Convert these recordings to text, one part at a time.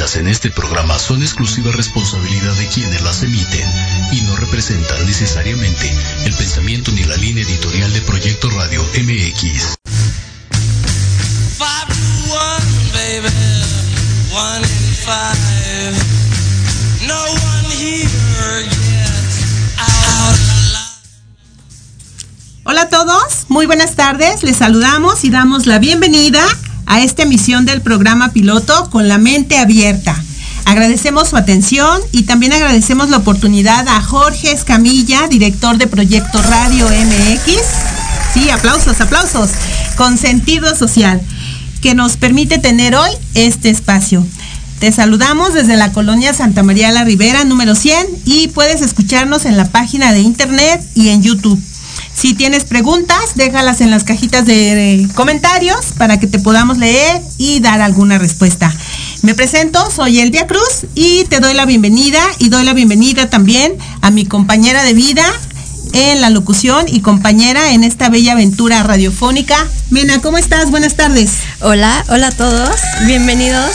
vertidas en este programa son exclusiva responsabilidad de quienes las emiten y no representan necesariamente el pensamiento ni la línea editorial de Proyecto Radio MX. Hola a todos, muy buenas tardes, les saludamos y damos la bienvenida a esta emisión del programa piloto con la mente abierta. Agradecemos su atención y también agradecemos la oportunidad a Jorge Escamilla, director de Proyecto Radio MX. Sí, aplausos, aplausos, con sentido social, que nos permite tener hoy este espacio. Te saludamos desde la colonia Santa María la Ribera, número 100, y puedes escucharnos en la página de internet y en YouTube. Si tienes preguntas, déjalas en las cajitas de comentarios para que te podamos leer y dar alguna respuesta. Me presento, soy Elvia Cruz y te doy la bienvenida y doy la bienvenida también a mi compañera de vida en la locución y compañera en esta bella aventura radiofónica. Mena, ¿cómo estás? Buenas tardes. Hola, hola a todos, bienvenidos.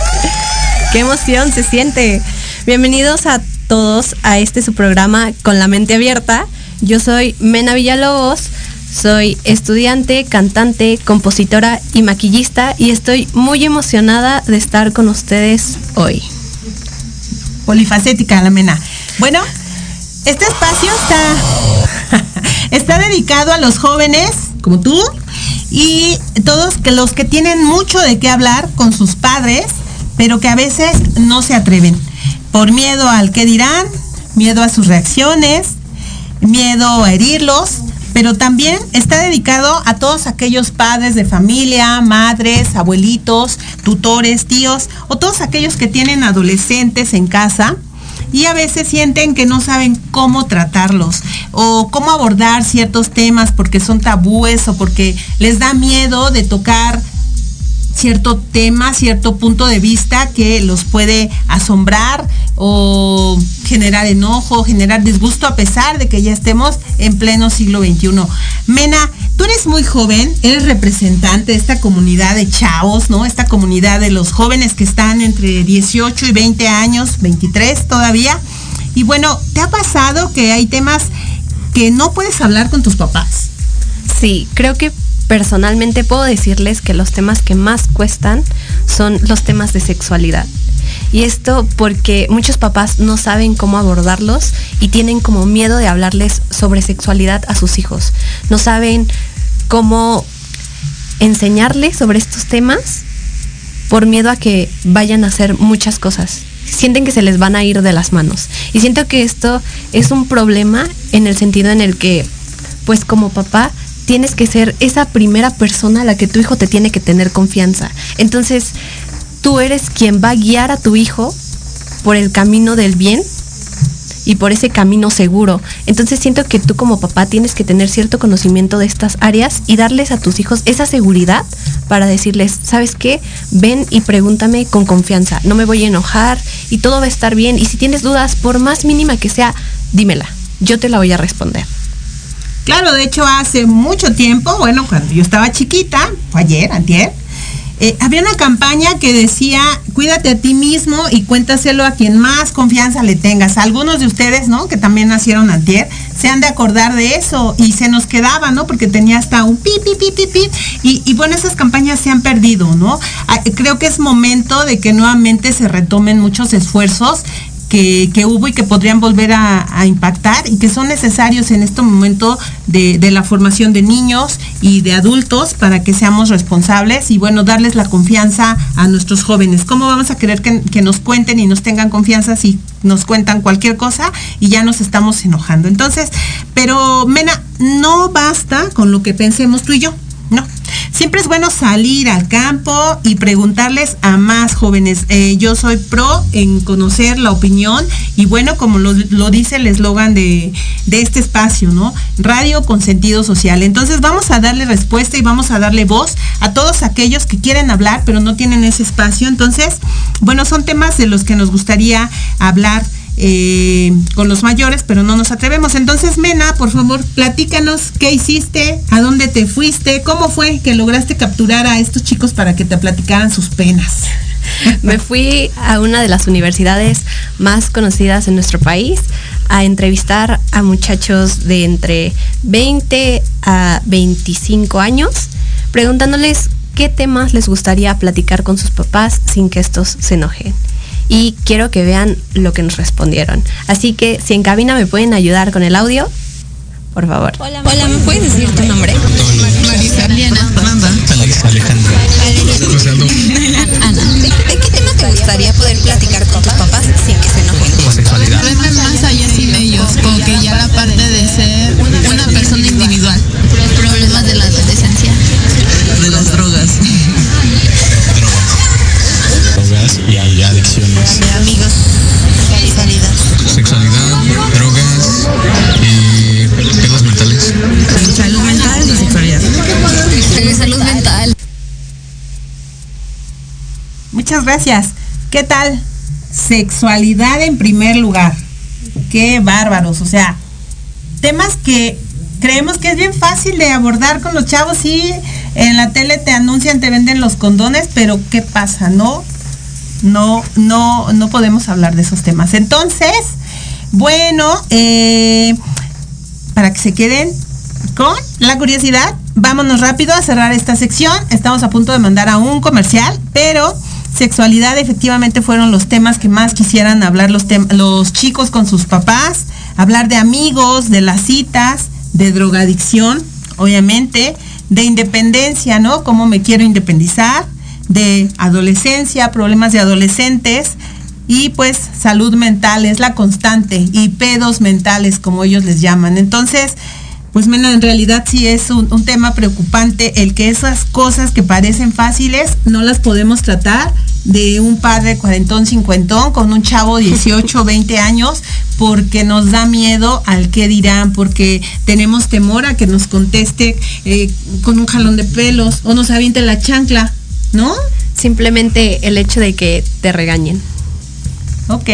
Qué emoción se siente. Bienvenidos a todos a este su programa con la mente abierta yo soy Mena Villalobos, soy estudiante, cantante, compositora y maquillista y estoy muy emocionada de estar con ustedes hoy. Polifacética la Mena. Bueno, este espacio está, está dedicado a los jóvenes como tú y todos que los que tienen mucho de qué hablar con sus padres, pero que a veces no se atreven por miedo al que dirán, miedo a sus reacciones, miedo a herirlos, pero también está dedicado a todos aquellos padres de familia, madres, abuelitos, tutores, tíos o todos aquellos que tienen adolescentes en casa y a veces sienten que no saben cómo tratarlos o cómo abordar ciertos temas porque son tabúes o porque les da miedo de tocar cierto tema, cierto punto de vista que los puede asombrar o generar enojo, generar disgusto a pesar de que ya estemos en pleno siglo XXI. Mena, tú eres muy joven, eres representante de esta comunidad de chavos, ¿no? Esta comunidad de los jóvenes que están entre 18 y 20 años, 23 todavía. Y bueno, ¿te ha pasado que hay temas que no puedes hablar con tus papás? Sí, creo que personalmente puedo decirles que los temas que más cuestan son los temas de sexualidad. Y esto porque muchos papás no saben cómo abordarlos y tienen como miedo de hablarles sobre sexualidad a sus hijos. No saben cómo enseñarles sobre estos temas por miedo a que vayan a hacer muchas cosas. Sienten que se les van a ir de las manos. Y siento que esto es un problema en el sentido en el que, pues como papá, tienes que ser esa primera persona a la que tu hijo te tiene que tener confianza. Entonces, tú eres quien va a guiar a tu hijo por el camino del bien y por ese camino seguro. Entonces siento que tú como papá tienes que tener cierto conocimiento de estas áreas y darles a tus hijos esa seguridad para decirles, ¿sabes qué? Ven y pregúntame con confianza, no me voy a enojar y todo va a estar bien. Y si tienes dudas, por más mínima que sea, dímela, yo te la voy a responder. Claro, de hecho hace mucho tiempo, bueno, cuando yo estaba chiquita, fue ayer, antier, eh, había una campaña que decía, cuídate a ti mismo y cuéntaselo a quien más confianza le tengas. Algunos de ustedes, ¿no? Que también nacieron antier, se han de acordar de eso y se nos quedaba, ¿no? Porque tenía hasta un pi, pi, pi, pi, pi. Y, bueno, esas campañas se han perdido, ¿no? Ah, creo que es momento de que nuevamente se retomen muchos esfuerzos que, hubo y que podrían volver a, impactar y que son necesarios en este momento de, la formación de niños y de adultos para que seamos responsables y bueno, darles la confianza a nuestros jóvenes. ¿Cómo vamos a querer que, que nos cuenten y nos tengan confianza si nos cuentan cualquier cosa y ya nos estamos enojando? Entonces, pero Mena, no basta con lo que pensemos tú y yo. No. Siempre es bueno salir al campo y preguntarles a más jóvenes. Eh, yo soy pro en conocer la opinión y bueno, como lo, dice el eslogan de, de, este espacio, ¿no? Radio con sentido social. Entonces vamos a darle respuesta y vamos a darle voz a todos aquellos que quieren hablar pero no tienen ese espacio. Entonces, bueno, son temas de los que nos gustaría hablar eh, con los mayores, pero no nos atrevemos. Entonces, Mena, por favor, platícanos qué hiciste, a dónde te fuiste, cómo fue que lograste capturar a estos chicos para que te platicaran sus penas. Me fui a una de las universidades más conocidas en nuestro país a entrevistar a muchachos de entre 20 a 25 años, preguntándoles qué temas les gustaría platicar con sus papás sin que estos se enojen y quiero que vean lo que nos respondieron. Así que si en cabina me pueden ayudar con el audio, por favor. Hola, ¿me puedes decir tu nombre? Marisa, Diana, Fernanda, Alex, Alejandro, Ana. ¿De, de qué tema te gustaría poder platicar con tus papás sin que se enojen? homosexualidad. verme más allá sin ellos, como que ya la parte de ser una persona individual. Problemas de la adolescencia. De las drogas. Y adicciones. De amigos. Sexualidad, drogas y pedos mentales. Salud mental y sexualidad. salud mental. Muchas gracias. ¿Qué tal? Sexualidad en primer lugar. Qué bárbaros. O sea, temas que creemos que es bien fácil de abordar con los chavos. Sí, en la tele te anuncian, te venden los condones, pero ¿qué pasa? No, no, no, no podemos hablar de esos temas. Entonces, bueno, eh, para que se queden con la curiosidad, vámonos rápido a cerrar esta sección. Estamos a punto de mandar a un comercial, pero sexualidad efectivamente fueron los temas que más quisieran hablar los, los chicos con sus papás, hablar de amigos, de las citas, de drogadicción, obviamente, de independencia, ¿no? Cómo me quiero independizar, de adolescencia, problemas de adolescentes y pues salud mental es la constante y pedos mentales como ellos les llaman. Entonces, pues en realidad sí es un, un, tema preocupante el que esas cosas que parecen fáciles no las podemos tratar de un padre cuarentón, cincuentón con un chavo 18, 20 años porque nos da miedo al que dirán, porque tenemos temor a que nos conteste eh, con un jalón de pelos o nos aviente la chancla, ¿no? Simplemente el hecho de que te regañen. Ok,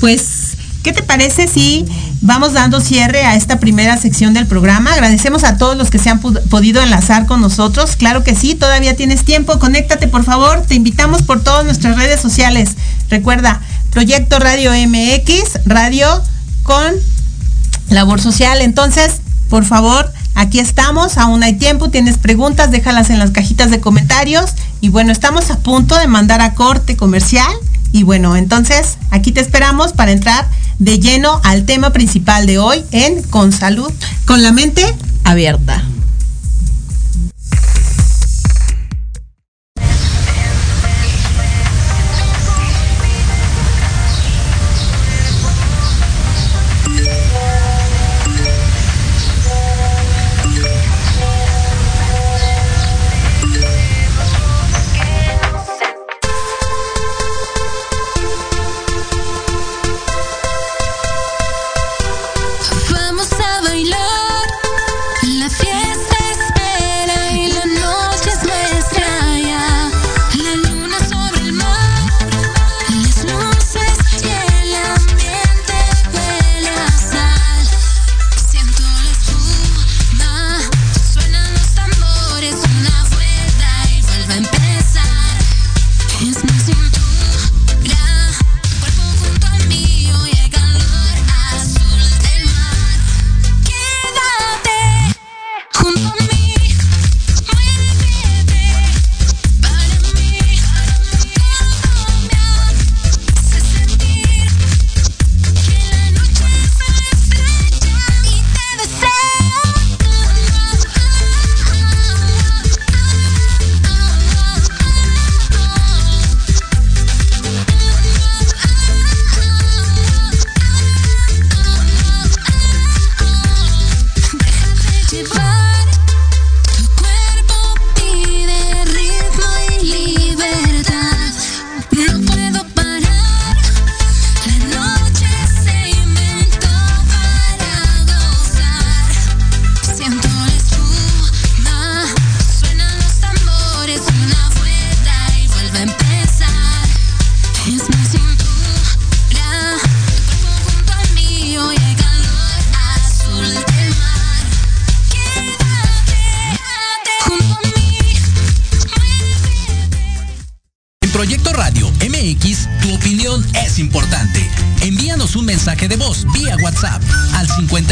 pues, ¿qué te parece si vamos dando cierre a esta primera sección del programa? Agradecemos a todos los que se han podido enlazar con nosotros. Claro que sí, todavía tienes tiempo. Conéctate, por favor. Te invitamos por todas nuestras redes sociales. Recuerda, Proyecto Radio MX, radio con labor social. Entonces, por favor, aquí estamos, aún hay tiempo, tienes preguntas, déjalas en las cajitas de comentarios. Y bueno, estamos a punto de mandar a corte comercial. Y bueno, entonces aquí te esperamos para entrar de lleno al tema principal de hoy en Con Salud, con la mente abierta.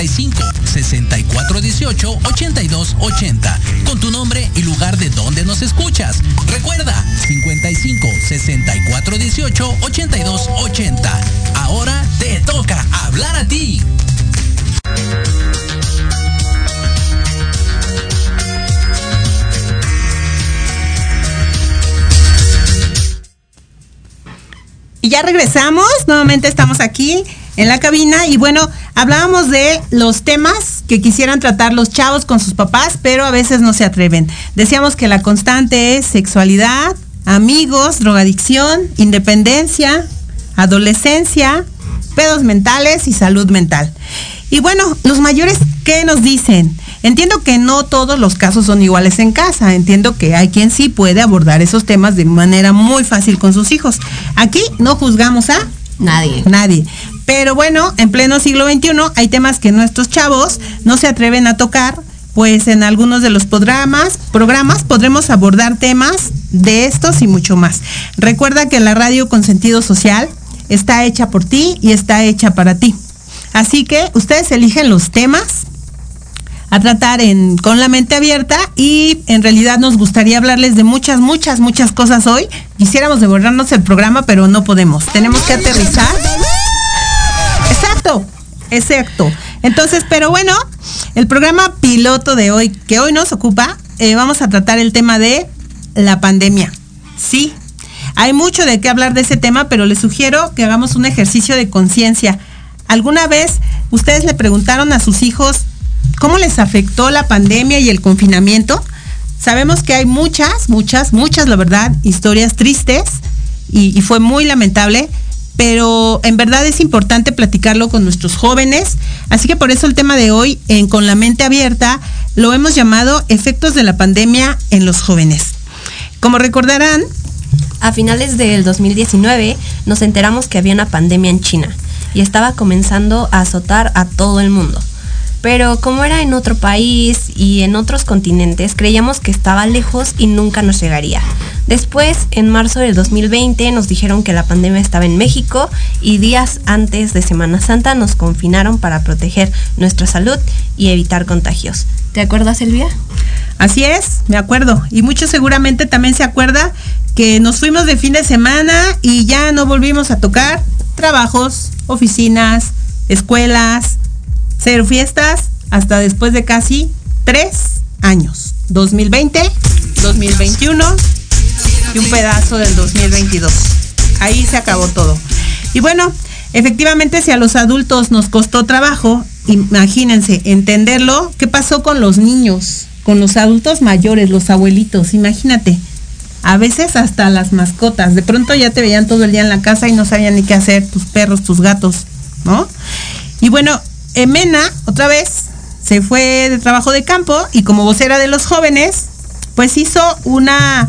55 64 18 82 80 con tu nombre y lugar de donde nos escuchas. Recuerda 55 64 18 82 80. Ahora te toca hablar a ti. Y ya regresamos, nuevamente estamos aquí en la cabina y bueno, hablábamos de los temas que quisieran tratar los chavos con sus papás, pero a veces no se atreven. Decíamos que la constante es sexualidad, amigos, drogadicción, independencia, adolescencia, pedos mentales y salud mental. Y bueno, los mayores, ¿qué nos dicen? Entiendo que no todos los casos son iguales en casa. Entiendo que hay quien sí puede abordar esos temas de manera muy fácil con sus hijos. Aquí no juzgamos a Nadie. nadie. Pero bueno, en pleno siglo XXI hay temas que nuestros chavos no se atreven a tocar, pues en algunos de los programas, podremos abordar temas de estos y mucho más. Recuerda que la radio con sentido social está hecha por ti y está hecha para ti. Así que ustedes eligen los temas a tratar con la mente abierta y en realidad nos gustaría hablarles de muchas, muchas, muchas cosas hoy. Quisiéramos devorarnos el programa, pero no podemos. Tenemos que aterrizar. Exacto, exacto. Entonces, pero bueno, el programa piloto de hoy, que hoy nos ocupa, eh, vamos a tratar el tema de la pandemia. Sí, hay mucho de qué hablar de ese tema, pero les sugiero que hagamos un ejercicio de conciencia. ¿Alguna vez ustedes le preguntaron a sus hijos cómo les afectó la pandemia y el confinamiento? Sabemos que hay muchas, muchas, muchas, la verdad, historias tristes y, y fue muy lamentable, pero en verdad es importante platicarlo con nuestros jóvenes. Así que por eso el tema de hoy, en Con la mente abierta, lo hemos llamado efectos de la pandemia en los jóvenes. Como recordarán, A finales del 2019 nos enteramos que había una pandemia en China y estaba comenzando a azotar a todo el mundo. Pero como era en otro país y en otros continentes, creíamos que estaba lejos y nunca nos llegaría. Después, en marzo del 2020, nos dijeron que la pandemia estaba en México y días antes de Semana Santa nos confinaron para proteger nuestra salud y evitar contagios. ¿Te acuerdas, Elvia? Así es, me acuerdo. Y muchos seguramente también se acuerda que nos fuimos de fin de semana y ya no volvimos a tocar trabajos, oficinas, escuelas, cero fiestas, hasta después de casi tres años. 2020, 2021 y un pedazo del 2022. Ahí se acabó todo. Y bueno, efectivamente si a los adultos nos costó trabajo, imagínense, entenderlo, ¿qué pasó con los niños? Con los adultos mayores, los abuelitos, imagínate. A veces hasta las mascotas. De pronto ya te veían todo el día en la casa y no sabían ni qué hacer, tus perros, tus gatos, ¿no? Y bueno, Emena, otra vez, se fue de trabajo de campo y como vocera de los jóvenes, pues hizo una,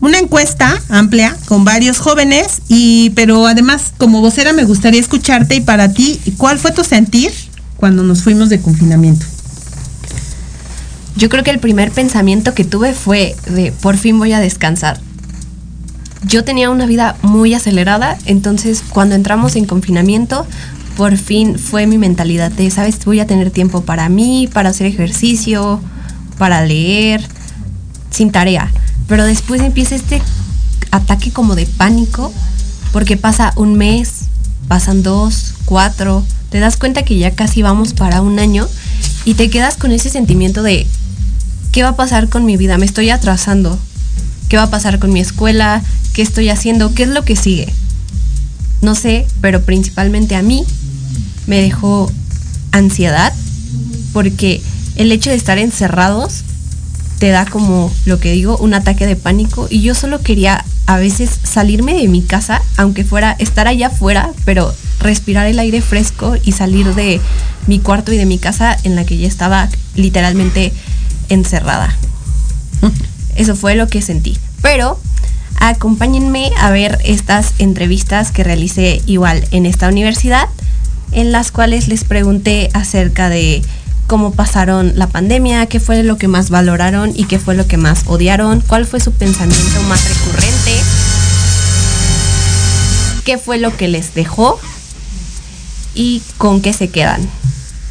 una encuesta amplia con varios jóvenes y pero además como vocera me gustaría escucharte y para ti, ¿cuál fue tu sentir cuando nos fuimos de confinamiento? Yo creo que el primer pensamiento que tuve fue de por fin voy a descansar. Yo tenía una vida muy acelerada, entonces cuando entramos en confinamiento, por fin fue mi mentalidad de, sabes, voy a tener tiempo para mí, para hacer ejercicio, para leer, sin tarea. Pero después empieza este ataque como de pánico, porque pasa un mes, pasan dos, cuatro, te das cuenta que ya casi vamos para un año y te quedas con ese sentimiento de, ¿qué va a pasar con mi vida? Me estoy atrasando. ¿Qué va a pasar con mi escuela? ¿Qué estoy haciendo? ¿Qué es lo que sigue? No sé, pero principalmente a mí me dejó ansiedad porque el hecho de estar encerrados te da como lo que digo, un ataque de pánico y yo solo quería a veces salirme de mi casa, aunque fuera estar allá afuera, pero respirar el aire fresco y salir de mi cuarto y de mi casa en la que ya estaba literalmente encerrada. Eso fue lo que sentí. Pero acompáñenme a ver estas entrevistas que realicé igual en esta universidad, en las cuales les pregunté acerca de cómo pasaron la pandemia, qué fue lo que más valoraron y qué fue lo que más odiaron, cuál fue su pensamiento más recurrente, qué fue lo que les dejó y con qué se quedan.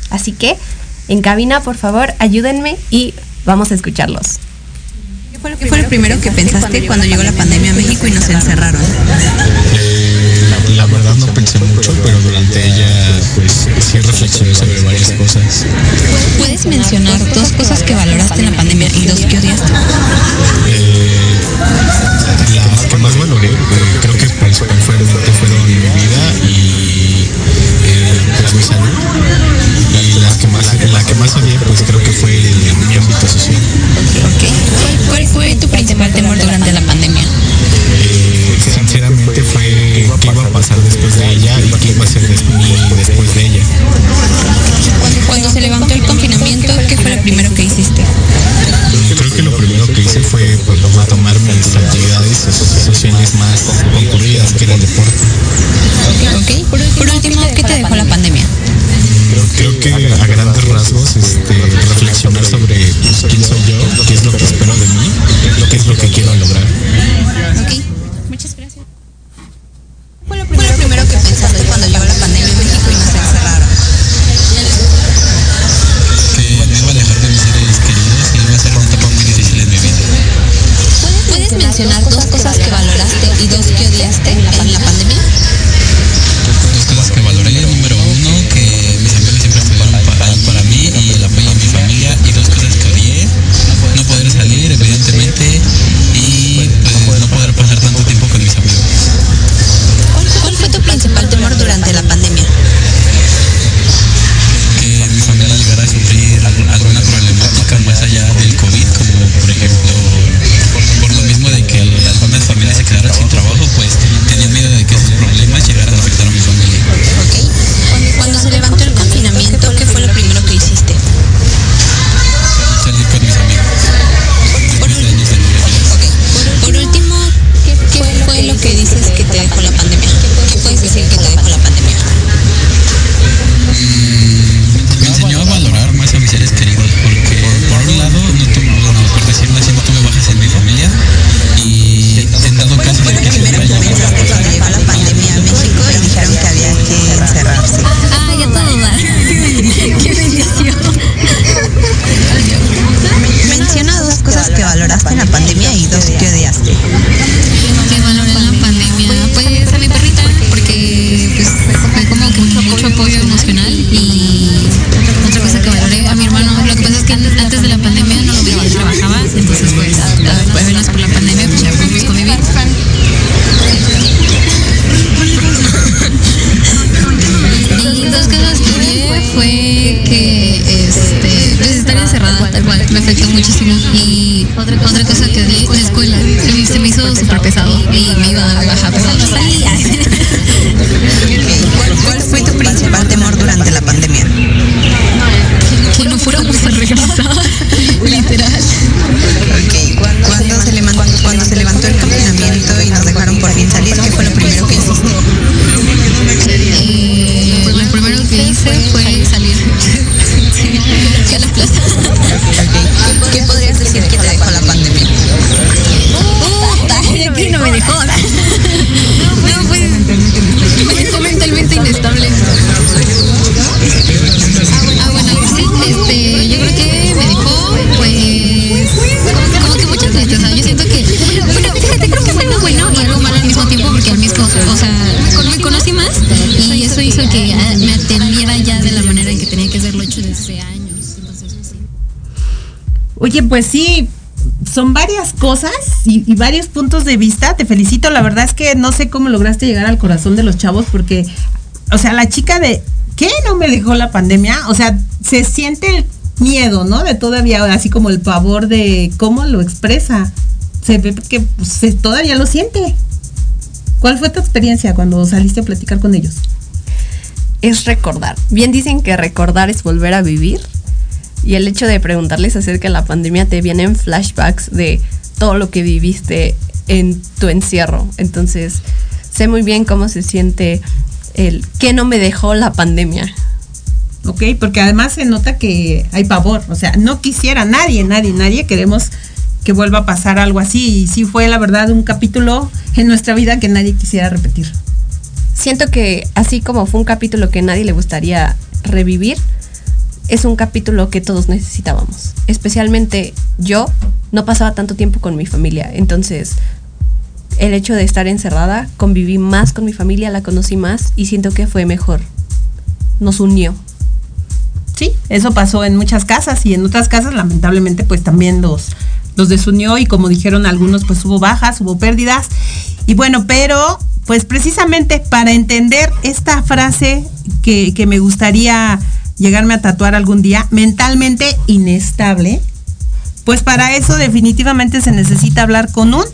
Así que, en cabina, por favor, ayúdenme y vamos a escucharlos. ¿Qué fue lo primero que pensaste cuando llegó la pandemia a México y nos encerraron? Eh, la pensé mucho, pero durante ella pues sí reflexioné sobre varias cosas. ¿Puedes mencionar dos cosas que valoraste en la pandemia y dos que odiaste? Eh, las que más valoré, eh, creo que principalmente fueron mi vida y eh, pues mi salud. Y las que más, la que más odié pues creo que fue mi ámbito social. ¿Cuál fue tu principal temor durante la pandemia? Y después de ella. Cuando se levantó el confinamiento, ¿qué fue lo primero que hiciste? Creo que lo primero que hice fue pues, retomar mis actividades sociales más concurridas, que era el deporte. Ok. Por último, ¿qué te dejó la pandemia? Creo que pues sí, son varias cosas y, varios puntos de vista. Te felicito, la verdad es que no sé cómo lograste llegar al corazón de los chavos porque, o sea, la chica de, ¿qué no me dejó la pandemia? O sea, se siente el miedo, ¿no? De todavía, así como el pavor de cómo lo expresa. Se ve que pues, se- todavía lo siente. ¿Cuál fue tu experiencia cuando saliste a platicar con ellos? es recordar. Bien dicen que recordar es volver a vivir. Y el hecho de preguntarles acerca de la pandemia te vienen flashbacks de todo lo que viviste en tu encierro. Entonces, sé muy bien cómo se siente el que no me dejó la pandemia. ¿ok? Porque además se nota que hay pavor, o sea, no quisiera nadie, nadie, nadie queremos que vuelva a pasar algo así y sí fue la verdad un capítulo en nuestra vida que nadie quisiera repetir. siento que así como fue un capítulo que nadie le gustaría revivir, es un capítulo que todos necesitábamos. Especialmente yo no pasaba tanto tiempo con mi familia, entonces el hecho de estar encerrada, conviví más con mi familia, la conocí más y siento que fue mejor. Nos unió. Sí, eso pasó en muchas casas y en otras casas lamentablemente pues también los, los desunió y como dijeron algunos pues hubo bajas, hubo pérdidas. Y bueno, pero pues precisamente para entender esta frase que, que me gustaría llegarme a tatuar algún día, mentalmente inestable, pues para eso definitivamente se necesita hablar con un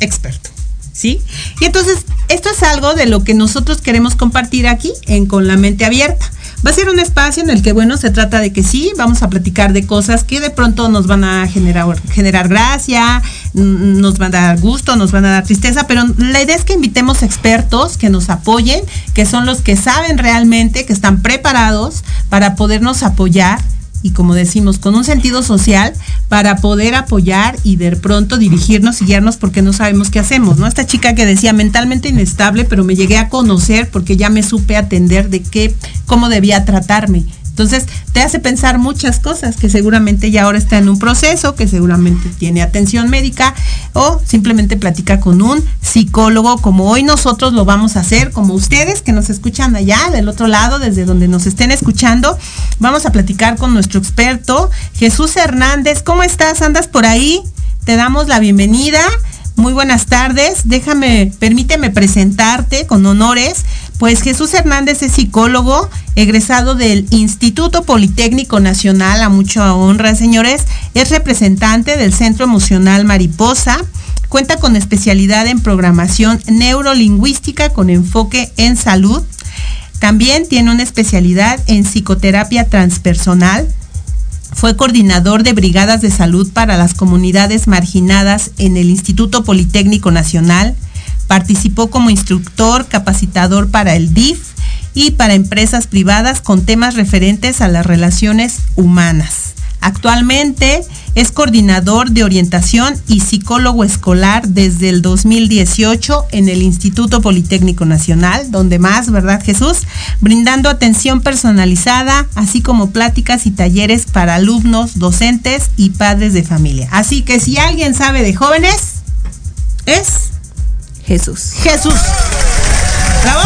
experto. ¿Sí? Y entonces, esto es algo de lo que nosotros queremos compartir aquí en Con la Mente Abierta. Va a ser un espacio en el que, bueno, se trata de que sí, vamos a platicar de cosas que de pronto nos van a generar, generar gracia, nos van a dar gusto, nos van a dar tristeza, pero la idea es que invitemos expertos que nos apoyen, que son los que saben realmente, que están preparados para podernos apoyar y como decimos, con un sentido social para poder apoyar y de pronto dirigirnos y guiarnos porque no sabemos qué hacemos, ¿no? Esta chica que decía mentalmente inestable, pero me llegué a conocer porque ya me supe atender de qué, cómo debía tratarme. Entonces te hace pensar muchas cosas que seguramente ya ahora está en un proceso, que seguramente tiene atención médica o simplemente platica con un psicólogo como hoy nosotros lo vamos a hacer, como ustedes que nos escuchan allá del otro lado, desde donde nos estén escuchando. Vamos a platicar con nuestro experto Jesús Hernández. ¿Cómo estás? ¿Andas por ahí? Te damos la bienvenida. Muy buenas tardes. Déjame, permíteme presentarte con honores. Pues Jesús Hernández es psicólogo, egresado del Instituto Politécnico Nacional, a mucha honra, señores. Es representante del Centro Emocional Mariposa. Cuenta con especialidad en programación neurolingüística con enfoque en salud. También tiene una especialidad en psicoterapia transpersonal. Fue coordinador de brigadas de salud para las comunidades marginadas en el Instituto Politécnico Nacional Participó como instructor, capacitador para el DIF y para empresas privadas con temas referentes a las relaciones humanas. Actualmente es coordinador de orientación y psicólogo escolar desde el 2018 en el Instituto Politécnico Nacional, donde más, ¿verdad Jesús? Brindando atención personalizada, así como pláticas y talleres para alumnos, docentes y padres de familia. Así que si alguien sabe de jóvenes, es Jesús. Jesús. ¿Bravo?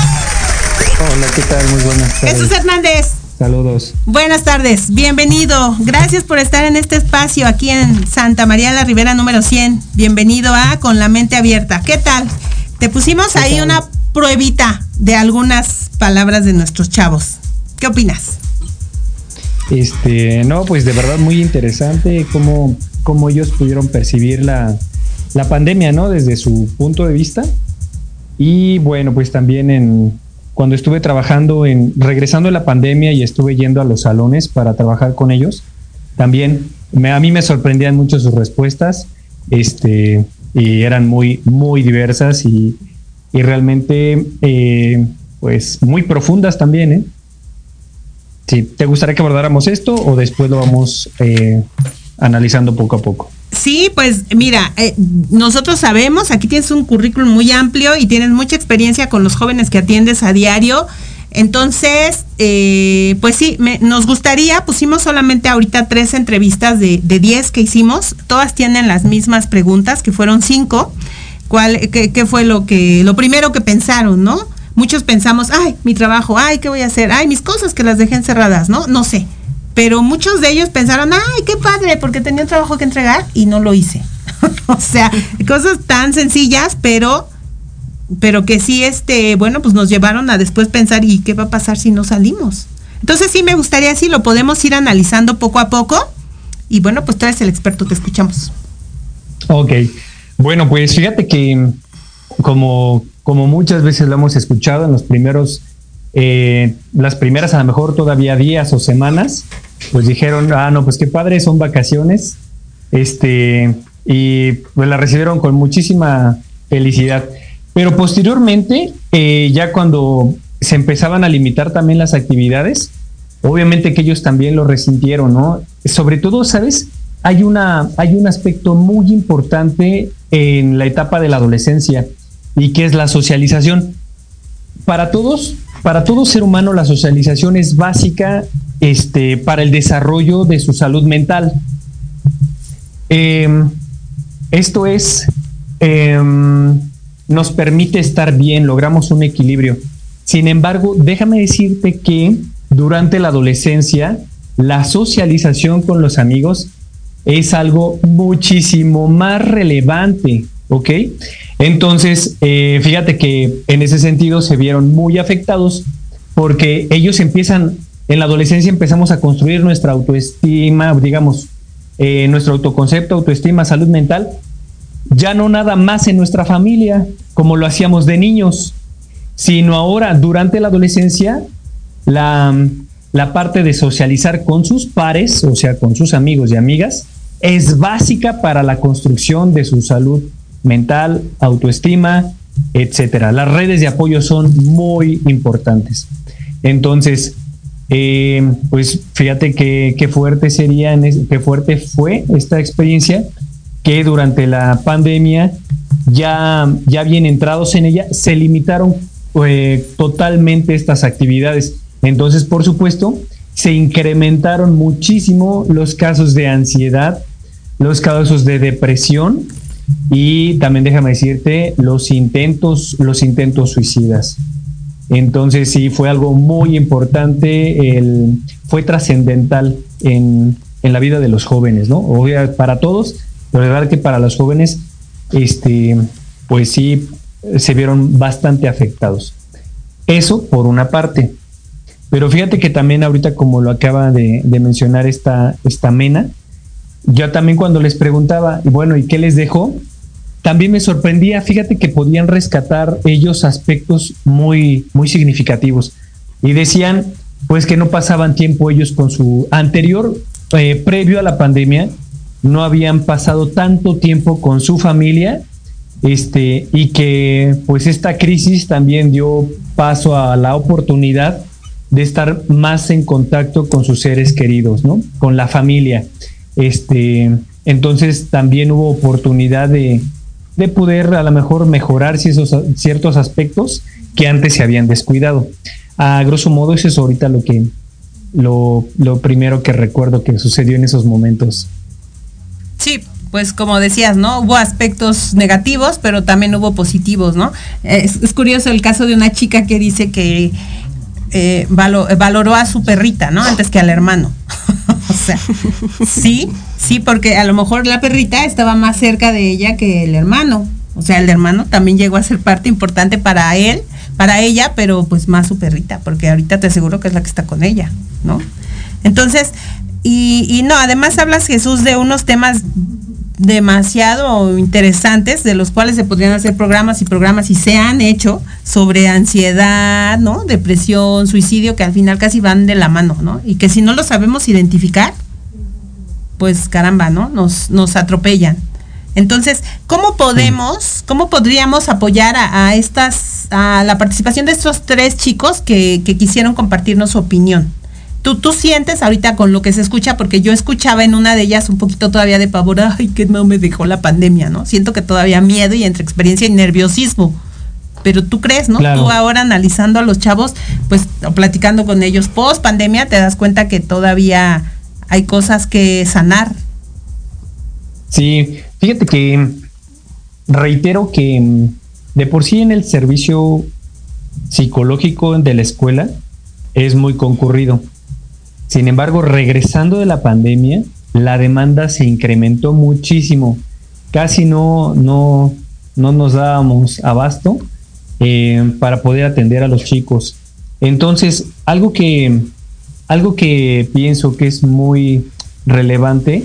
Hola, ¿qué tal? Muy buenas tardes. Jesús Hernández. Saludos. Buenas tardes, bienvenido. Gracias por estar en este espacio aquí en Santa María la Ribera número 100. Bienvenido a Con la Mente Abierta. ¿Qué tal? Te pusimos ahí una pruebita de algunas palabras de nuestros chavos. ¿Qué opinas? Este, no, pues de verdad muy interesante cómo, cómo ellos pudieron percibir la, la pandemia, ¿no? Desde su punto de vista. Y bueno, pues también en cuando estuve trabajando en regresando de la pandemia y estuve yendo a los salones para trabajar con ellos, también a mí me sorprendían mucho sus respuestas, este, y eran muy, muy diversas y, y realmente, eh, pues, muy profundas también, ¿eh? Sí, ¿te gustaría que abordáramos esto o después lo vamos eh, analizando poco a poco? Sí, pues mira, eh, nosotros sabemos, aquí tienes un currículum muy amplio y tienes mucha experiencia con los jóvenes que atiendes a diario. Entonces, eh, pues sí, nos gustaría, pusimos solamente ahorita tres entrevistas de, de diez que hicimos, todas tienen las mismas preguntas, que fueron cinco. ¿Cuál, qué, qué, fue lo que, lo primero que pensaron, no? Muchos pensamos, ay, mi trabajo, ay, ¿qué voy a hacer? Ay, mis cosas que las dejé encerradas, ¿no? No sé pero muchos de ellos pensaron, ay, qué padre, porque tenía un trabajo que entregar y no lo hice. o sea, cosas tan sencillas, pero pero que sí, este, bueno, pues nos llevaron a después pensar, ¿y qué va a pasar si no salimos? Entonces sí me gustaría si lo podemos ir analizando poco a poco. Y bueno, pues tú eres el experto, te escuchamos. Ok. Bueno, pues fíjate que como, como muchas veces lo hemos escuchado en los primeros, eh, las primeras a lo mejor todavía días o semanas, pues dijeron, ah, no, pues qué padre, son vacaciones. Este, y pues la recibieron con muchísima felicidad. Pero posteriormente, eh, ya cuando se empezaban a limitar también las actividades, obviamente que ellos también lo resintieron, ¿no? Sobre todo, ¿sabes? Hay, una, hay un aspecto muy importante en la etapa de la adolescencia y que es la socialización. para todos, para todo ser humano la socialización es básica este, para el desarrollo de su salud mental. Em, esto es, em, nos permite estar bien, logramos un equilibrio. Sin embargo, déjame decirte que durante la adolescencia, la socialización con los amigos es algo muchísimo más relevante, ¿ok? Entonces, eh, fíjate que en ese sentido se vieron muy afectados porque ellos empiezan, en la adolescencia empezamos a construir nuestra autoestima, digamos, eh, nuestro autoconcepto, autoestima, salud mental, ya no nada más en nuestra familia, como lo hacíamos de niños, sino ahora durante la adolescencia, la, la parte de socializar con sus pares, o sea, con sus amigos y amigas, es básica para la construcción de su salud mental, autoestima, etcétera. Las redes de apoyo son muy importantes. Entonces, eh, pues fíjate qué fuerte sería, qué fuerte fue esta experiencia que durante la pandemia ya, ya bien entrados en ella, se limitaron eh, totalmente estas actividades. Entonces, por supuesto, se incrementaron muchísimo los casos de ansiedad, los casos de depresión y también déjame decirte los intentos, los intentos suicidas. Entonces sí fue algo muy importante, el, fue trascendental en, en, la vida de los jóvenes, ¿no? Para todos, pero es verdad que para los jóvenes, este, pues sí se vieron bastante afectados. Eso por una parte. Pero fíjate que también ahorita, como lo acaba de, de mencionar esta, esta Mena, yo también cuando les preguntaba, y bueno, ¿y qué les dejó? También me sorprendía, fíjate que podían rescatar ellos aspectos muy, muy significativos. Y decían, pues que no pasaban tiempo ellos con su anterior, eh, previo a la pandemia, no habían pasado tanto tiempo con su familia, este, y que pues esta crisis también dio paso a la oportunidad de estar más en contacto con sus seres queridos, ¿no? Con la familia. Este, entonces también hubo oportunidad de, poder a lo mejor mejorar ciertos aspectos que antes se habían descuidado. A grosso modo, eso es ahorita lo que lo, lo primero que recuerdo que sucedió en esos momentos. Sí, pues como decías, ¿no? Hubo aspectos negativos, pero también hubo positivos, ¿no? Es, es curioso el caso de una chica que dice que eh, valoró a su perrita, ¿no? Antes que al hermano. o sea, sí, sí, porque a lo mejor la perrita estaba más cerca de ella que el hermano. O sea, el hermano también llegó a ser parte importante para él, para ella, pero pues más su perrita, porque ahorita te aseguro que es la que está con ella, ¿no? Entonces, y, y no, además hablas Jesús de unos temas demasiado interesantes de los cuales se podrían hacer programas y programas y se han hecho sobre ansiedad, ¿no? Depresión, suicidio, que al final casi van de la mano, ¿no? Y que si no lo sabemos identificar, pues caramba, ¿no? Nos, nos atropellan. Entonces, ¿cómo podemos, cómo podríamos apoyar a, estas, a la participación de estos tres chicos que, que quisieron compartirnos su opinión? Tú, sientes ahorita con lo que se escucha, porque yo escuchaba en una de ellas un poquito todavía de pavor, ay, que no me dejó la pandemia, ¿no? Siento que todavía miedo y entre experiencia y nerviosismo. Pero tú crees, ¿no? Tú ahora analizando a los chavos, pues platicando con ellos post pandemia, te das cuenta que todavía hay cosas que sanar. Sí, fíjate que reitero que de por sí en el servicio psicológico de la escuela es muy concurrido. Sin embargo, regresando de la pandemia, la demanda se incrementó muchísimo. Casi no, no, no nos dábamos abasto eh, para poder atender a los chicos. Entonces, algo que, algo que pienso que es muy relevante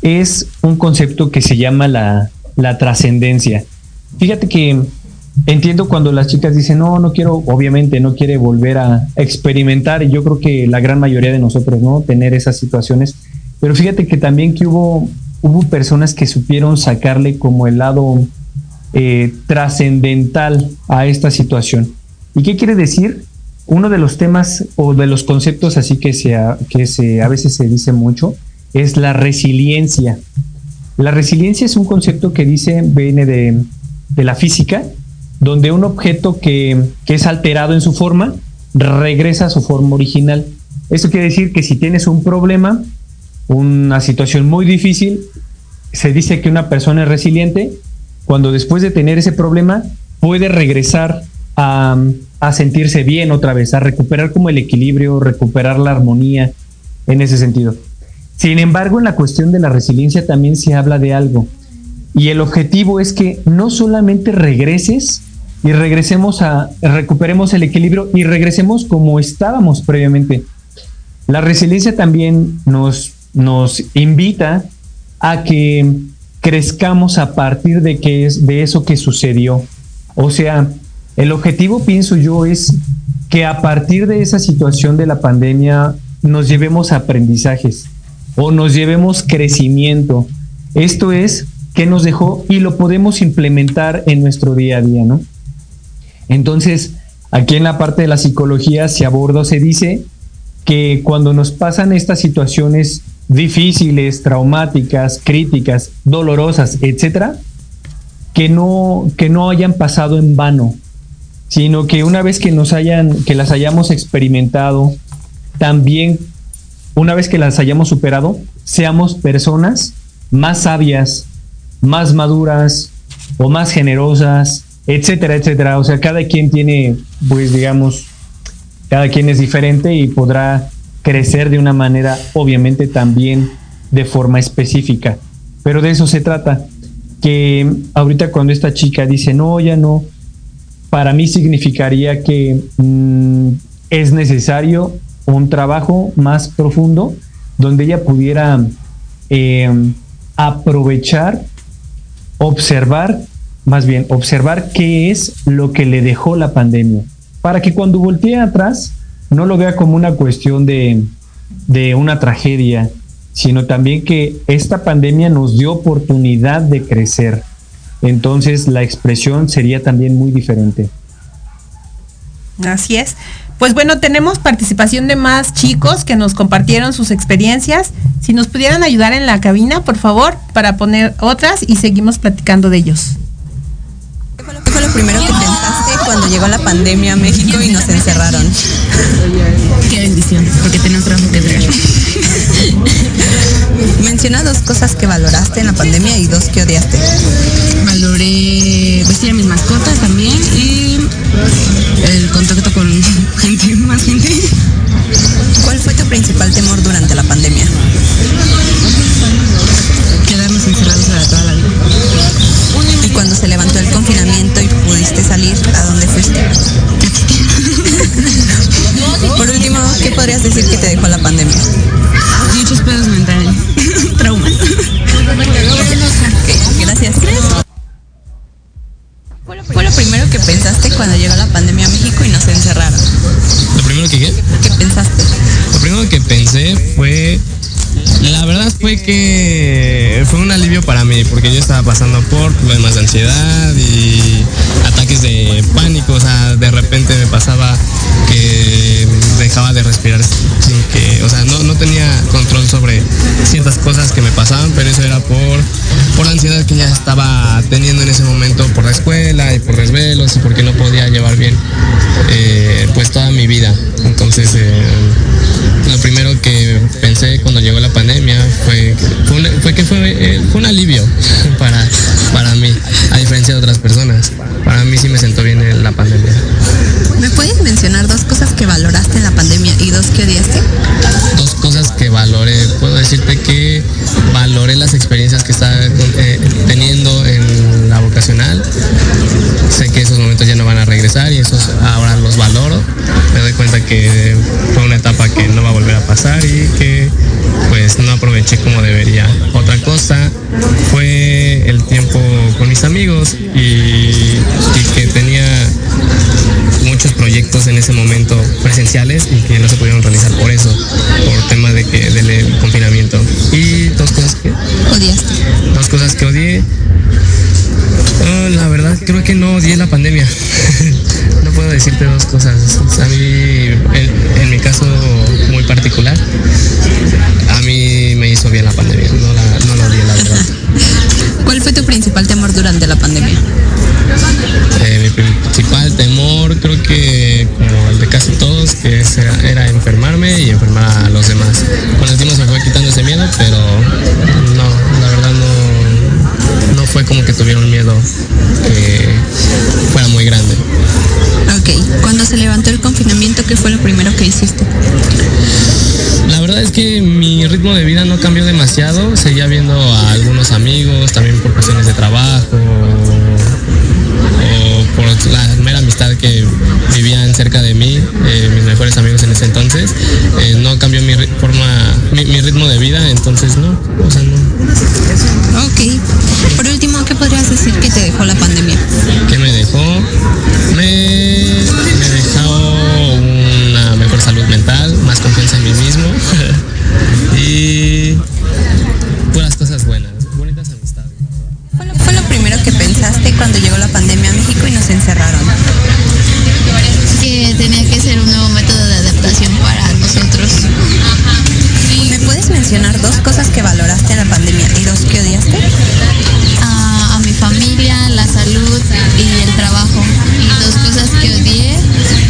es un concepto que se llama la, la trascendencia. Fíjate que entiendo cuando las chicas dicen, no, no quiero, obviamente no quiere volver a experimentar, y yo creo que la gran mayoría de nosotros, ¿no? Tener esas situaciones. Pero fíjate que también que hubo, hubo personas que supieron sacarle como el lado eh, trascendental a esta situación. ¿Y qué quiere decir? Uno de los temas o de los conceptos así que, se, que se, a veces se dice mucho es la resiliencia. La resiliencia es un concepto que dice, viene de, de la física, donde un objeto que, que es alterado en su forma regresa a su forma original. Esto quiere decir que si tienes un problema, una situación muy difícil, se dice que una persona es resiliente cuando después de tener ese problema puede regresar a, a sentirse bien otra vez, a recuperar como el equilibrio, recuperar la armonía en ese sentido. Sin embargo, en la cuestión de la resiliencia también se habla de algo. Y el objetivo es que no solamente regreses y regresemos a, recuperemos el equilibrio y regresemos como estábamos previamente. La resiliencia también nos, nos invita a que crezcamos a partir de, que es, de eso que sucedió. O sea, el objetivo, pienso yo, es que a partir de esa situación de la pandemia nos llevemos aprendizajes o nos llevemos crecimiento. Esto es que nos dejó y lo podemos implementar en nuestro día a día, ¿no? Entonces, aquí en la parte de la psicología se aborda, se dice que cuando nos pasan estas situaciones difíciles, traumáticas, críticas, dolorosas, etcétera, que no, que no hayan pasado en vano, sino que una vez que nos hayan, que las hayamos experimentado, también una vez que las hayamos superado, seamos personas más sabias, más maduras o más generosas, etcétera, etcétera. O sea, cada quien tiene, pues digamos, cada quien es diferente y podrá crecer de una manera, obviamente también de forma específica. Pero de eso se trata, que ahorita cuando esta chica dice, no, ya no, para mí significaría que mm, es necesario un trabajo más profundo donde ella pudiera eh, aprovechar, observar más bien observar qué es lo que le dejó la pandemia, para que cuando voltee atrás no lo vea como una cuestión de, de una tragedia, sino también que esta pandemia nos dio oportunidad de crecer. Entonces la expresión sería también muy diferente. Así es. Pues bueno, tenemos participación de más chicos que nos compartieron sus experiencias. Si nos pudieran ayudar en la cabina, por favor, para poner otras y seguimos platicando de ellos. ¿Qué fue lo primero que pensaste cuando llegó la pandemia a México y nos encerraron? Qué bendición, porque tenía trabajo que hacer. Menciona dos cosas que valoraste en la pandemia y dos que odiaste. Valoré vestir a mis mascotas también y el contacto con gente, más gente. ¿Cuál fue tu principal temor durante la pandemia? Quedarnos encerrados para toda la vida. Y cuando se levantó el salir, ¿a dónde fuiste? Por último, ¿qué podrías decir que te dejó la pandemia? Muchos pedos mentales, traumas. Ok, gracias. ¿Fue lo primero que pensaste cuando llegó la pandemia a México y nos encerraron? Lo primero que qué? ¿Qué pensaste? Lo primero que pensé fue fue que fue un alivio para mí, porque yo estaba pasando por problemas de ansiedad y ataques de pánico, o sea, de repente me pasaba que dejaba de respirar sin que, o sea, no, no tenía control sobre ciertas cosas que me pasaban, pero eso era por, por la ansiedad que ya estaba teniendo en ese momento por la escuela y por desvelos y porque no podía llevar bien eh, pues toda mi vida. Entonces, eh, lo primero que pensé cuando llegó la pandemia fue, fue, una- fue que fue, eh, fue un alivio para, para mí, a diferencia de otras personas. Para mí sí me sentó bien en la pandemia. ¿Me puedes mencionar dos cosas que valoraste en la pandemia y dos que odiaste? Dos cosas que valoré. Puedo decirte que valoré las experiencias que estaba eh, teniendo en la vocacional. Sé que esos momentos ya no van a regresar y esos ahora los valoro. Me doy cuenta que fue una etapa que no va a volver a pasar y que pues no aproveché como debería. Otra cosa fue el tiempo con mis amigos y, y que tenía muchos proyectos en ese momento presenciales y que no se pudieron realizar por eso, por tema de que del confinamiento. Y dos cosas que ¿Odiaste? dos cosas que odié. Uh, la verdad creo que no odié la pandemia. no puedo decirte dos cosas. A mí, en, mi caso muy particular, a mí me hizo bien la pandemia. No la, no la odié, la verdad. ¿Cuál fue tu principal temor durante la pandemia? Eh, mi principal temor creo que como el de casi todos que era, enfermarme y enfermar a los demás con el tiempo se fue quitando ese miedo pero no la verdad no fue como que tuvieron miedo que fuera muy grande. Ok, cuando se levantó el confinamiento, ¿qué fue lo primero que hiciste? La verdad es que mi ritmo de vida no cambió demasiado, seguía viendo a algunos amigos, también por cuestiones de trabajo, por la mera amistad que vivían cerca de mí, eh, mis mejores amigos en ese entonces, eh, no cambió mi forma, mi, ritmo de vida, entonces no, o sea, no. Ok. Por último, ¿qué podrías decir que te dejó la pandemia? ¿Qué me dejó? Me, me dejó una mejor salud mental, más confianza en mí mismo y puras cosas buenas, bonitas amistades. ¿Qué fue lo primero que pensaste cuando llegó la pandemia a México y nos encerraron? Que tenía que ser un nuevo método de adaptación para nosotros. ¿Me puedes mencionar dos cosas que valoraste en la pandemia y dos que odiaste? a mi familia, la salud y el trabajo. Y dos cosas que odié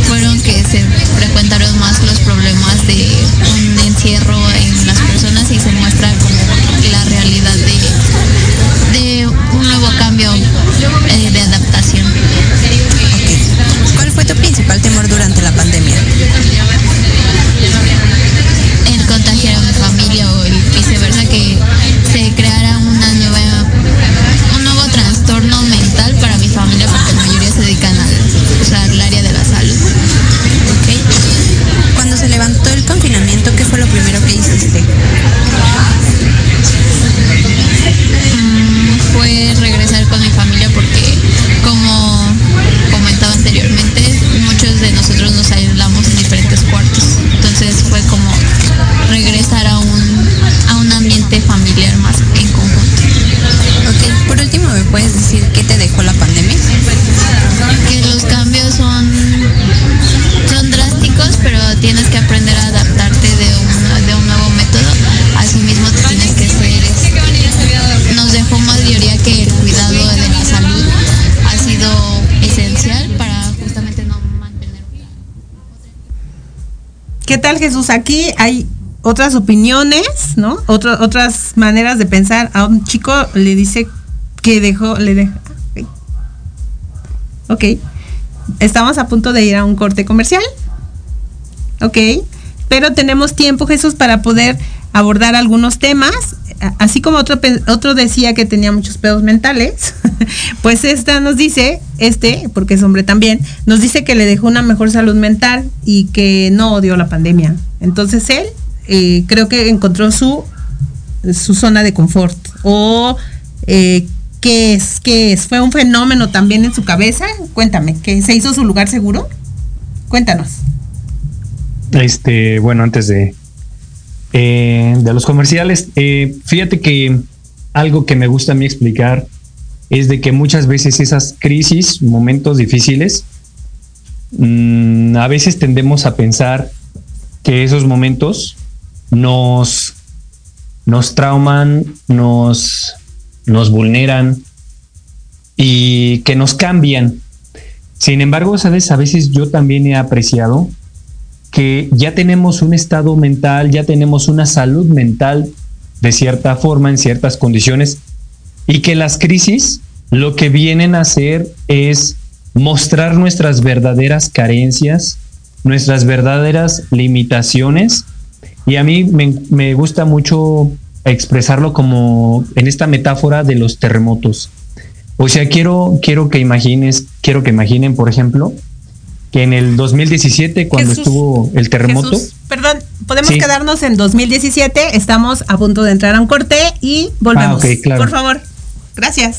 fueron que se frecuentaron más los problemas de un encierro en las personas y se Aquí hay otras opiniones, ¿no? otras maneras de pensar. A un chico le dice que dejó, le deja. Ok. Estamos a punto de ir a un corte comercial. Ok. Pero tenemos tiempo, Jesús, para poder abordar algunos temas. Así como otro, otro decía que tenía muchos pedos mentales, pues esta nos dice, este, porque es hombre también, nos dice que le dejó una mejor salud mental y que no odió la pandemia. Entonces él eh, creo que encontró su, su zona de confort. O eh, ¿qué es? ¿Qué? ¿Fue un fenómeno también en su cabeza? Cuéntame, ¿que se hizo su lugar seguro? Cuéntanos. Este, bueno, antes de, eh, de los comerciales, eh, fíjate que algo que me gusta a mí explicar es de que muchas veces esas crisis, momentos difíciles, mmm, a veces tendemos a pensar que esos momentos nos, nos trauman, nos, nos vulneran y que nos cambian. Sin embargo, sabes, a veces yo también he apreciado que ya tenemos un estado mental, ya tenemos una salud mental de cierta forma, en ciertas condiciones, y que las crisis lo que vienen a hacer es mostrar nuestras verdaderas carencias, nuestras verdaderas limitaciones, y a mí me, gusta mucho expresarlo como en esta metáfora de los terremotos. O sea, quiero, quiero que imagines, quiero que imaginen, por ejemplo, que en el 2017, cuando Jesús, estuvo el terremoto. Jesús, perdón, podemos Sí. quedarnos en 2017. Estamos a punto de entrar a un corte y volvemos. Ah, claro. Por favor. Gracias.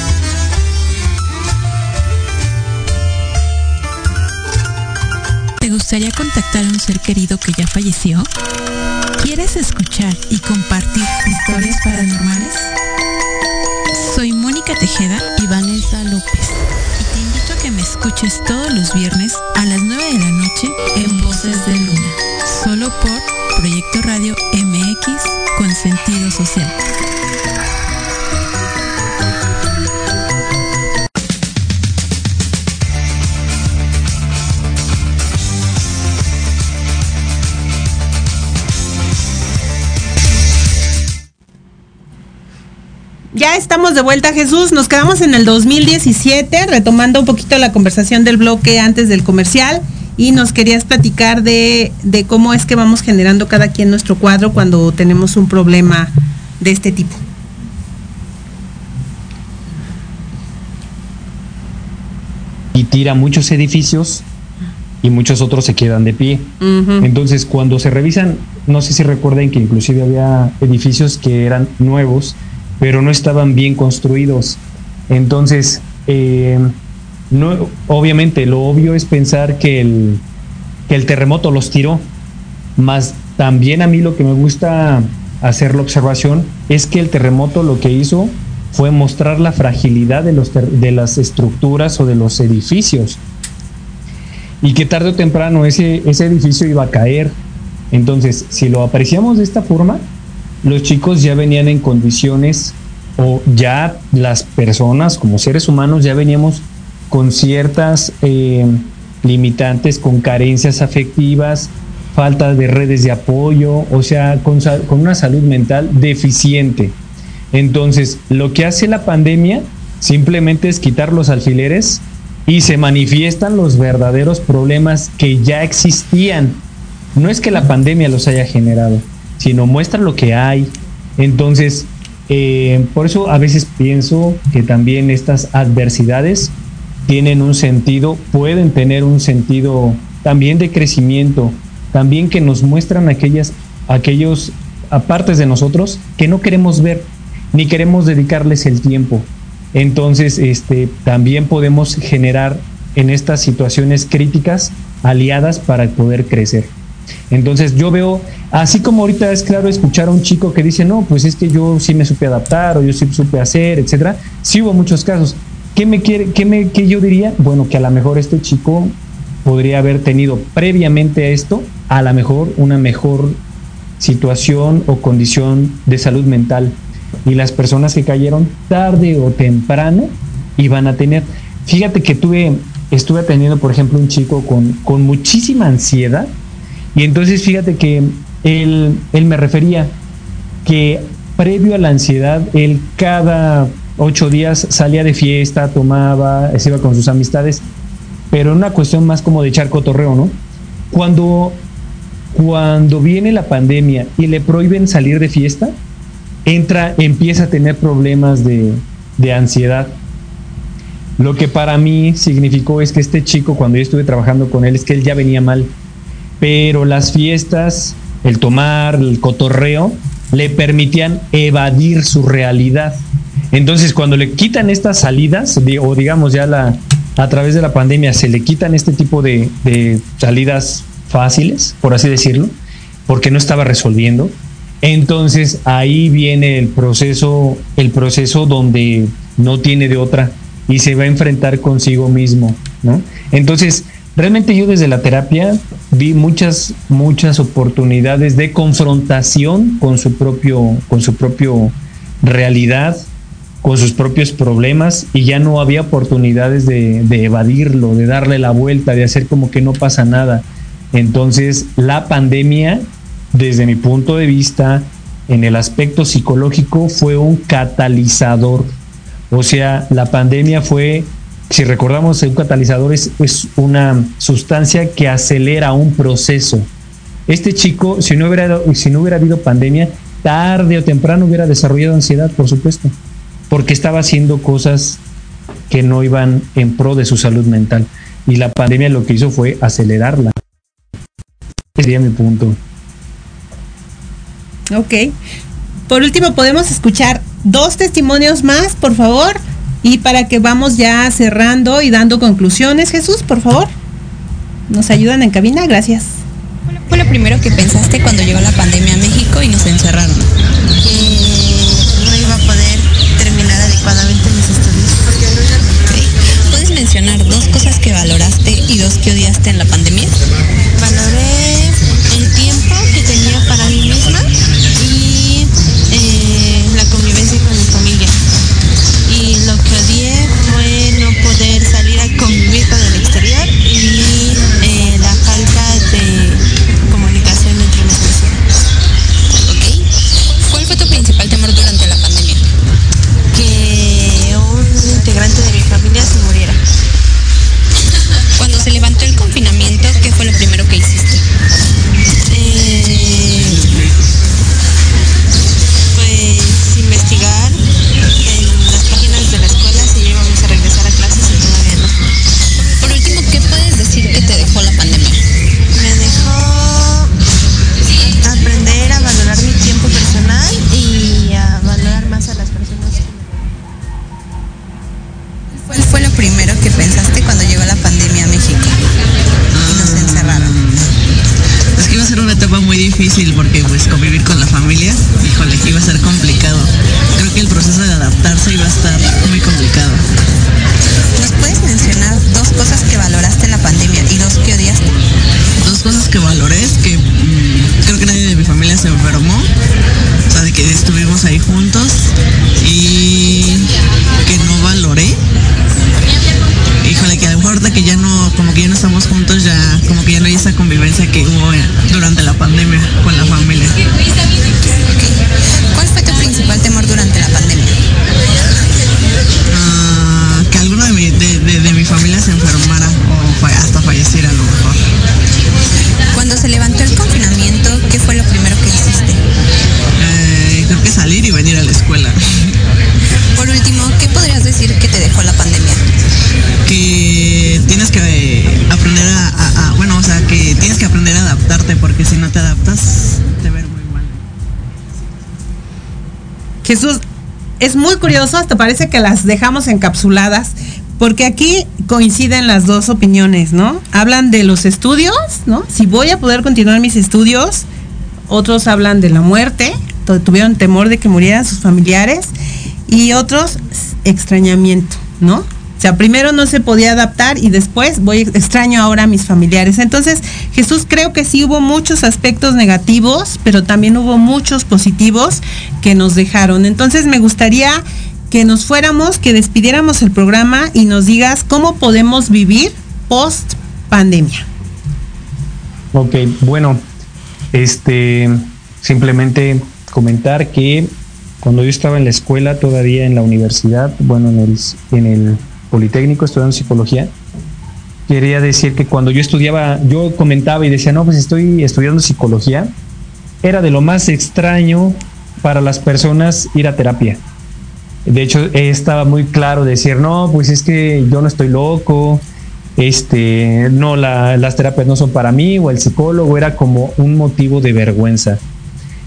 Gustaría contactar a un ser querido que ya falleció? ¿Quieres escuchar y compartir historias paranormales? Soy Mónica Tejeda y Vanessa López. Y te invito a que me escuches todos los viernes a las 9 de la noche en Voces de Luna. Solo por Proyecto Radio MX con sentido social. Ya estamos de vuelta, Jesús. Nos quedamos en el 2017, retomando un poquito la conversación del bloque antes del comercial. Y nos querías platicar de, de cómo es que vamos generando cada quien nuestro cuadro cuando tenemos un problema de este tipo. Y tira muchos edificios y muchos otros se quedan de pie. Entonces, cuando se revisan, no sé si recuerden que inclusive había edificios que eran nuevos, pero no estaban bien construidos. Entonces, eh, no, obviamente lo obvio es pensar que el, que el terremoto los tiró, más también a mí lo que me gusta hacer la observación es que el terremoto lo que hizo fue mostrar la fragilidad de, los de las estructuras o de los edificios y que tarde o temprano ese, ese edificio iba a caer. Entonces, si lo apreciamos de esta forma, los chicos ya venían en condiciones o ya las personas como seres humanos ya veníamos con ciertas eh, limitantes, con carencias afectivas, falta de redes de apoyo, o sea, con, una salud mental deficiente. Entonces, lo que hace la pandemia simplemente es quitar los alfileres y se manifiestan los verdaderos problemas que ya existían. No es que la pandemia los haya generado, sino muestra lo que hay. Entonces, eh, por eso a veces pienso que también estas adversidades tienen un sentido, pueden tener un sentido también de crecimiento, también que nos muestran aquellas, aquellos apartes de nosotros que no queremos ver, ni queremos dedicarles el tiempo. Entonces, este, también podemos generar en estas situaciones críticas aliadas para poder crecer. Entonces yo veo, así como ahorita es claro escuchar a un chico que dice, no, pues es que yo sí me supe adaptar o yo sí supe hacer, etcétera. Sí hubo muchos casos. ¿Qué me quiere, qué me, qué yo diría? Bueno, que a lo mejor este chico podría haber tenido previamente a esto, a lo mejor una mejor situación o condición de salud mental. Y las personas que cayeron tarde o temprano iban a tener. Fíjate que tuve, estuve atendiendo, por ejemplo, un chico con, con muchísima ansiedad. Y entonces fíjate que él, él me refería que previo a la ansiedad, él cada ocho días salía de fiesta, tomaba, se iba con sus amistades, pero una cuestión más como de echar cotorreo, ¿no? Cuando, cuando viene la pandemia y le prohíben salir de fiesta, entra, empieza a tener problemas de, de ansiedad. Lo que para mí significó es que este chico, cuando yo estuve trabajando con él, es que él ya venía mal. Pero las fiestas, el tomar, el cotorreo, le permitían evadir su realidad. Entonces, cuando le quitan estas salidas, o digamos ya la, a través de la pandemia, se le quitan este tipo de, de salidas fáciles, por así decirlo, porque no estaba resolviendo. Entonces ahí viene el proceso, el proceso donde no tiene de otra y se va a enfrentar consigo mismo, ¿no? Entonces, realmente yo desde la terapia vi muchas, muchas oportunidades de confrontación con su propio, con su propio realidad, con sus propios problemas y ya no había oportunidades de, de, evadirlo, de darle la vuelta, de hacer como que no pasa nada. Entonces la pandemia, desde mi punto de vista, en el aspecto psicológico, fue un catalizador. O sea, la pandemia fue, si recordamos, un catalizador es, una sustancia que acelera un proceso. Este chico, si no, hubiera, si no hubiera habido pandemia, tarde o temprano hubiera desarrollado ansiedad, por supuesto, porque estaba haciendo cosas que no iban en pro de su salud mental. Y la pandemia lo que hizo fue acelerarla. Ese sería mi punto. Ok. Por último, podemos escuchar dos testimonios más, por favor, y para que vamos ya cerrando y dando conclusiones. Jesús, por favor. ¿Nos ayudan en cabina? Gracias. fue lo primero que pensaste cuando llegó la pandemia a México y nos encerraron? Que no iba a poder terminar adecuadamente mis estudios. Okay. ¿Puedes mencionar dos cosas que valoraste y dos que odiaste en la pandemia? Valoré el tiempo que tenía para mí misma difícil porque pues convivir con la familia, híjole, que iba a ser complicado. Creo que el proceso de adaptarse iba a estar muy complicado. ¿Nos puedes mencionar dos cosas que valoraste en la pandemia y dos que odiaste? Dos cosas que valoré es que mmm, creo que nadie de mi familia se enfermó, o sea, de que estuvimos ahí juntos y que no valoré híjole, que a lo mejor ahorita que ya no, como que ya no estamos juntos, ya, como que ya no hay esa convivencia que hubo durante Jesús, es muy curioso, hasta parece que las dejamos encapsuladas, porque aquí coinciden las dos opiniones, ¿no? Hablan de los estudios, ¿no? Si voy a poder continuar mis estudios, otros hablan de la muerte, tuvieron temor de que murieran sus familiares, y otros extrañamiento, ¿no? O sea, primero no se podía adaptar y después voy extraño ahora a mis familiares. Entonces, Jesús creo que sí hubo muchos aspectos negativos, pero también hubo muchos positivos que nos dejaron. Entonces, me gustaría que nos fuéramos, que despidiéramos el programa y nos digas cómo podemos vivir post pandemia. Ok, bueno, este simplemente comentar que cuando yo estaba en la escuela, todavía en la universidad, bueno, en el, en el Politécnico estudiando psicología, quería decir que cuando yo estudiaba, yo comentaba y decía, no, pues estoy estudiando psicología, era de lo más extraño para las personas ir a terapia. De hecho, estaba muy claro decir, no, pues es que yo no estoy loco, este, no, la, las terapias no son para mí, o el psicólogo era como un motivo de vergüenza.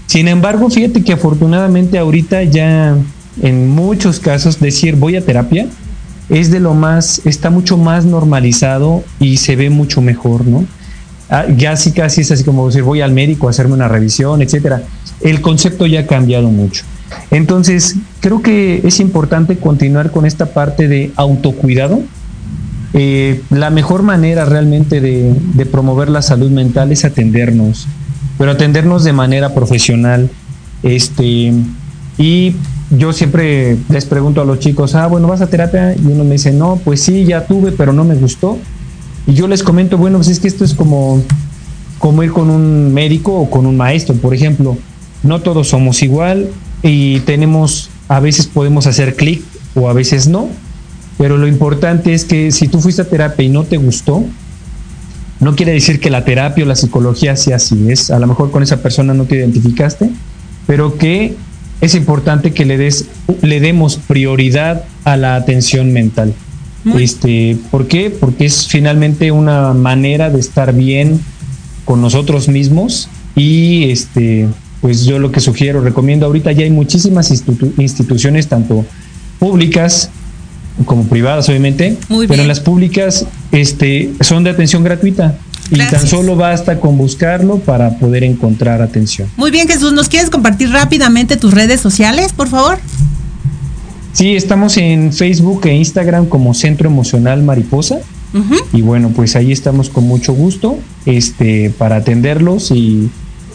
Sin embargo, fíjate que afortunadamente ahorita ya en muchos casos decir voy a terapia es de lo más, está mucho más normalizado y se ve mucho mejor, ¿no? Ah, ya sí casi es así como decir voy al médico a hacerme una revisión, etcétera. El concepto ya ha cambiado mucho. Entonces, creo que es importante continuar con esta parte de autocuidado. eh, la mejor manera realmente de, de, promover la salud mental es atendernos, pero atendernos de manera profesional. Este, y yo siempre les pregunto a los chicos, ah, bueno, ¿vas a terapia? Y uno me dice, no, pues sí, ya tuve, pero no me gustó. Y yo les comento, bueno, pues es que esto es como, como ir con un médico o con un maestro, por ejemplo. No todos somos igual y tenemos, a veces podemos hacer clic o a veces no, pero lo importante es que si tú fuiste a terapia y no te gustó, no quiere decir que la terapia o la psicología sea así, es a lo mejor con esa persona no te identificaste, pero que es importante que le des le demos prioridad a la atención mental. Este, ¿por qué? Porque es finalmente una manera de estar bien con nosotros mismos y este pues yo lo que sugiero, recomiendo ahorita ya hay muchísimas instituciones tanto públicas como privadas obviamente, pero en las públicas este son de atención gratuita. Y tan solo basta con buscarlo para poder encontrar atención. Muy bien, Jesús, ¿nos quieres compartir rápidamente tus redes sociales, por favor? Sí, estamos en Facebook e Instagram como Centro Emocional Mariposa. Y bueno, pues ahí estamos con mucho gusto este, para atenderlos y,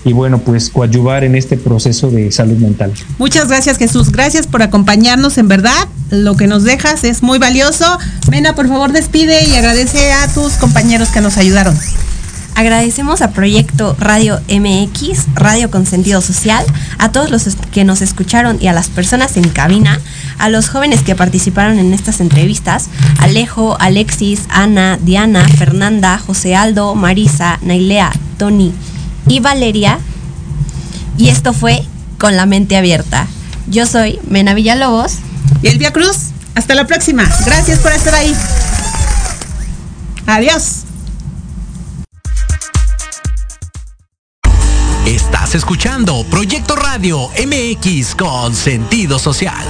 y bueno, pues coadyuvar en este proceso de salud mental. Muchas gracias Jesús, gracias por acompañarnos, en verdad, lo que nos dejas es muy valioso. Mena, por favor, despide y agradece a tus compañeros que nos ayudaron. Agradecemos a Proyecto Radio MX, Radio con Sentido Social, a todos los que nos escucharon y a las personas en cabina, a los jóvenes que participaron en estas entrevistas, Alejo, Alexis, Ana, Diana, Fernanda, José Aldo, Marisa, Nailea, Tony y Valeria. Y esto fue Con la mente abierta. Yo soy Mena Villalobos. Y Elvia Cruz. Hasta la próxima. Gracias por estar ahí. Adiós. Estás escuchando Proyecto Radio MX con sentido social.